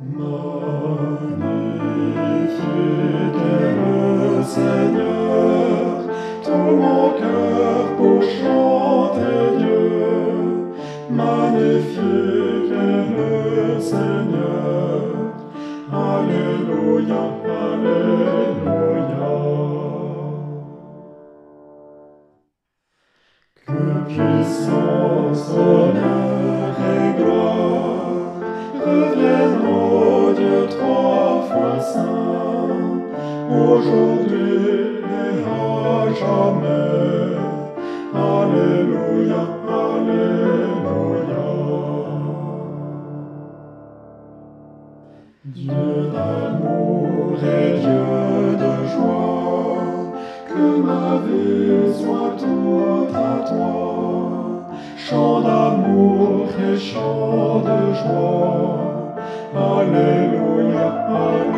Manifier le Seigneur, tout mon cœur pour de Dieu. Manifier le Seigneur, Alléluia, Alléluia. Que puissant. Oh trois fois saint, aujourd'hui et à jamais. Alléluia, Alléluia. Dieu d'amour et Dieu de joie, que ma vie soit toute à toi. Chant d'amour et chant de joie. Alléluia, Alléluia.